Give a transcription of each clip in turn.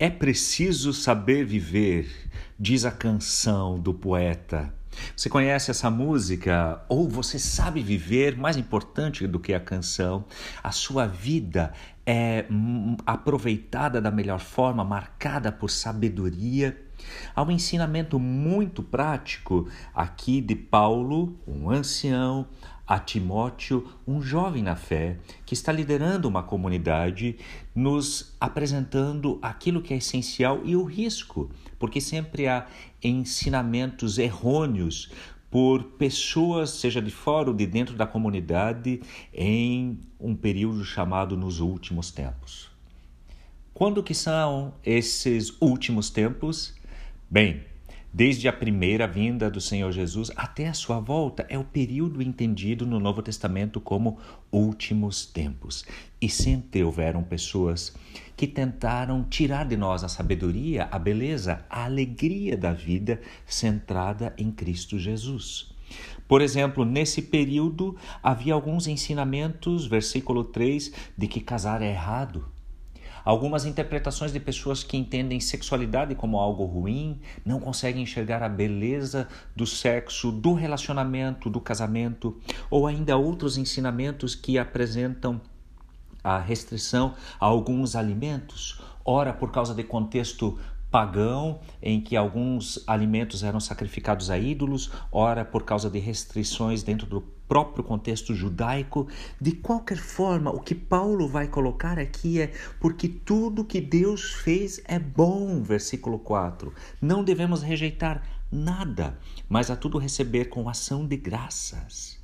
É preciso saber viver, diz a canção do poeta. Você conhece essa música? Ou você sabe viver, mais importante do que a canção, a sua vida é aproveitada da melhor forma, marcada por sabedoria. Há um ensinamento muito prático aqui de Paulo, um ancião, a Timóteo, um jovem na fé que está liderando uma comunidade, nos apresentando aquilo que é essencial e o risco, porque sempre há ensinamentos errôneos por pessoas, seja de fora ou de dentro da comunidade, em um período chamado nos últimos tempos. Quando que são esses últimos tempos? Bem, Desde a primeira vinda do Senhor Jesus até a sua volta é o período entendido no Novo Testamento como últimos tempos. E sempre houveram pessoas que tentaram tirar de nós a sabedoria, a beleza, a alegria da vida centrada em Cristo Jesus. Por exemplo, nesse período havia alguns ensinamentos, versículo 3, de que casar é errado Algumas interpretações de pessoas que entendem sexualidade como algo ruim, não conseguem enxergar a beleza do sexo, do relacionamento, do casamento, ou ainda outros ensinamentos que apresentam a restrição a alguns alimentos, ora por causa de contexto pagão, em que alguns alimentos eram sacrificados a ídolos, ora por causa de restrições dentro do próprio contexto judaico. De qualquer forma, o que Paulo vai colocar aqui é porque tudo que Deus fez é bom, versículo 4. Não devemos rejeitar nada, mas a tudo receber com ação de graças.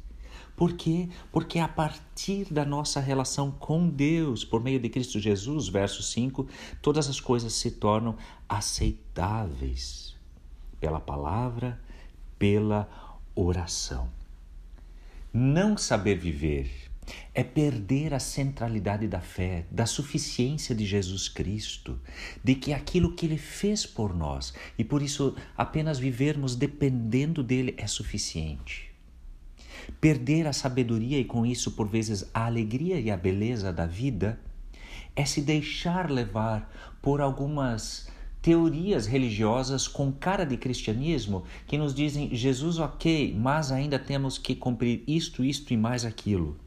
Por quê? Porque a partir da nossa relação com Deus, por meio de Cristo Jesus, verso 5, todas as coisas se tornam aceitáveis pela palavra, pela oração. Não saber viver é perder a centralidade da fé, da suficiência de Jesus Cristo, de que aquilo que Ele fez por nós e por isso apenas vivermos dependendo dele é suficiente. Perder a sabedoria e com isso, por vezes, a alegria e a beleza da vida é se deixar levar por algumas teorias religiosas com cara de cristianismo que nos dizem Jesus ok, mas ainda temos que cumprir isto, isto e mais aquilo.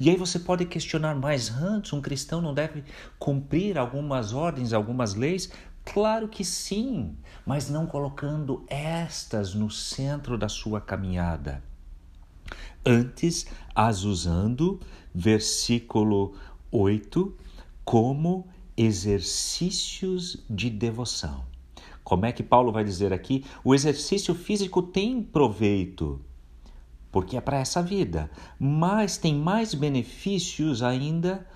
E aí você pode questionar, mas antes um cristão não deve cumprir algumas ordens, algumas leis? Claro que sim, mas não colocando estas no centro da sua caminhada antes as usando, versículo 8, como exercícios de devoção. Como é que Paulo vai dizer aqui? O exercício físico tem proveito, porque é para essa vida, mas tem mais benefícios ainda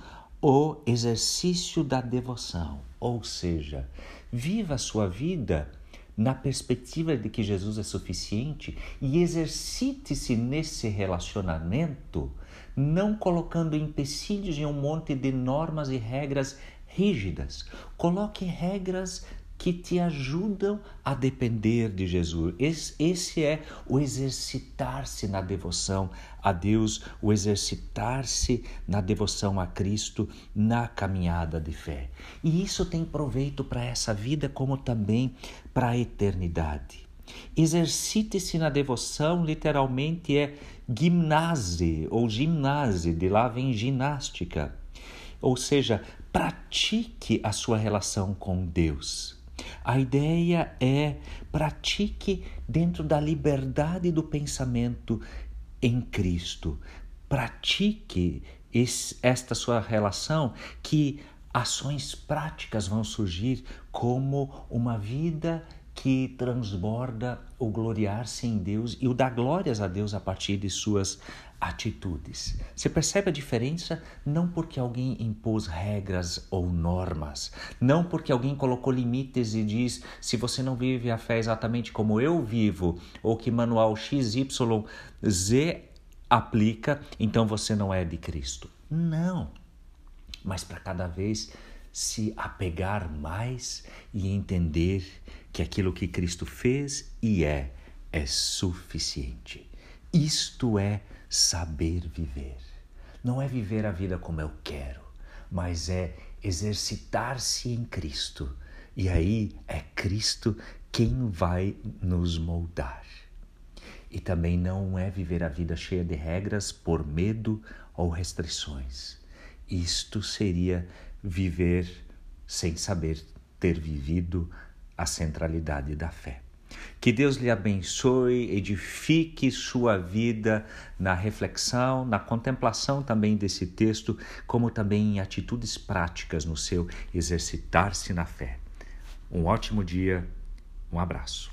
o exercício da devoção. Ou seja, viva a sua vida na perspectiva de que Jesus é suficiente e exercite-se nesse relacionamento, não colocando empecilhos em um monte de normas e regras rígidas. Coloque regras que te ajudam a depender de Jesus. Esse, é o exercitar-se na devoção a Deus, o exercitar-se na devoção a Cristo, na caminhada de fé. E isso tem proveito para essa vida, como também para a eternidade. Exercite-se na devoção, literalmente é gimnase ou gimnase, de lá vem ginástica. Ou seja, pratique a sua relação com Deus. A ideia é pratique dentro da liberdade do pensamento em Cristo. Pratique esse, esta sua relação que ações práticas vão surgir como uma vida que transborda o gloriar-se em Deus e o dar glórias a Deus a partir de suas atitudes. Você percebe a diferença? Não porque alguém impôs regras ou normas, não porque alguém colocou limites e diz se você não vive a fé exatamente como eu vivo, ou que manual XYZ aplica, então você não é de Cristo. Não. Mas para cada vez se apegar mais e entender que aquilo que Cristo fez e é é suficiente. Isto é saber viver. Não é viver a vida como eu quero, mas é exercitar-se em Cristo, E aí é Cristo quem vai nos moldar. E também não é viver a vida cheia de regras por medo ou restrições. Isto seria viver sem saber ter vivido a centralidade da fé. Que Deus lhe abençoe, edifique sua vida na reflexão, na contemplação também desse texto, como também em atitudes práticas no seu exercitar-se na fé. Um ótimo dia, um abraço.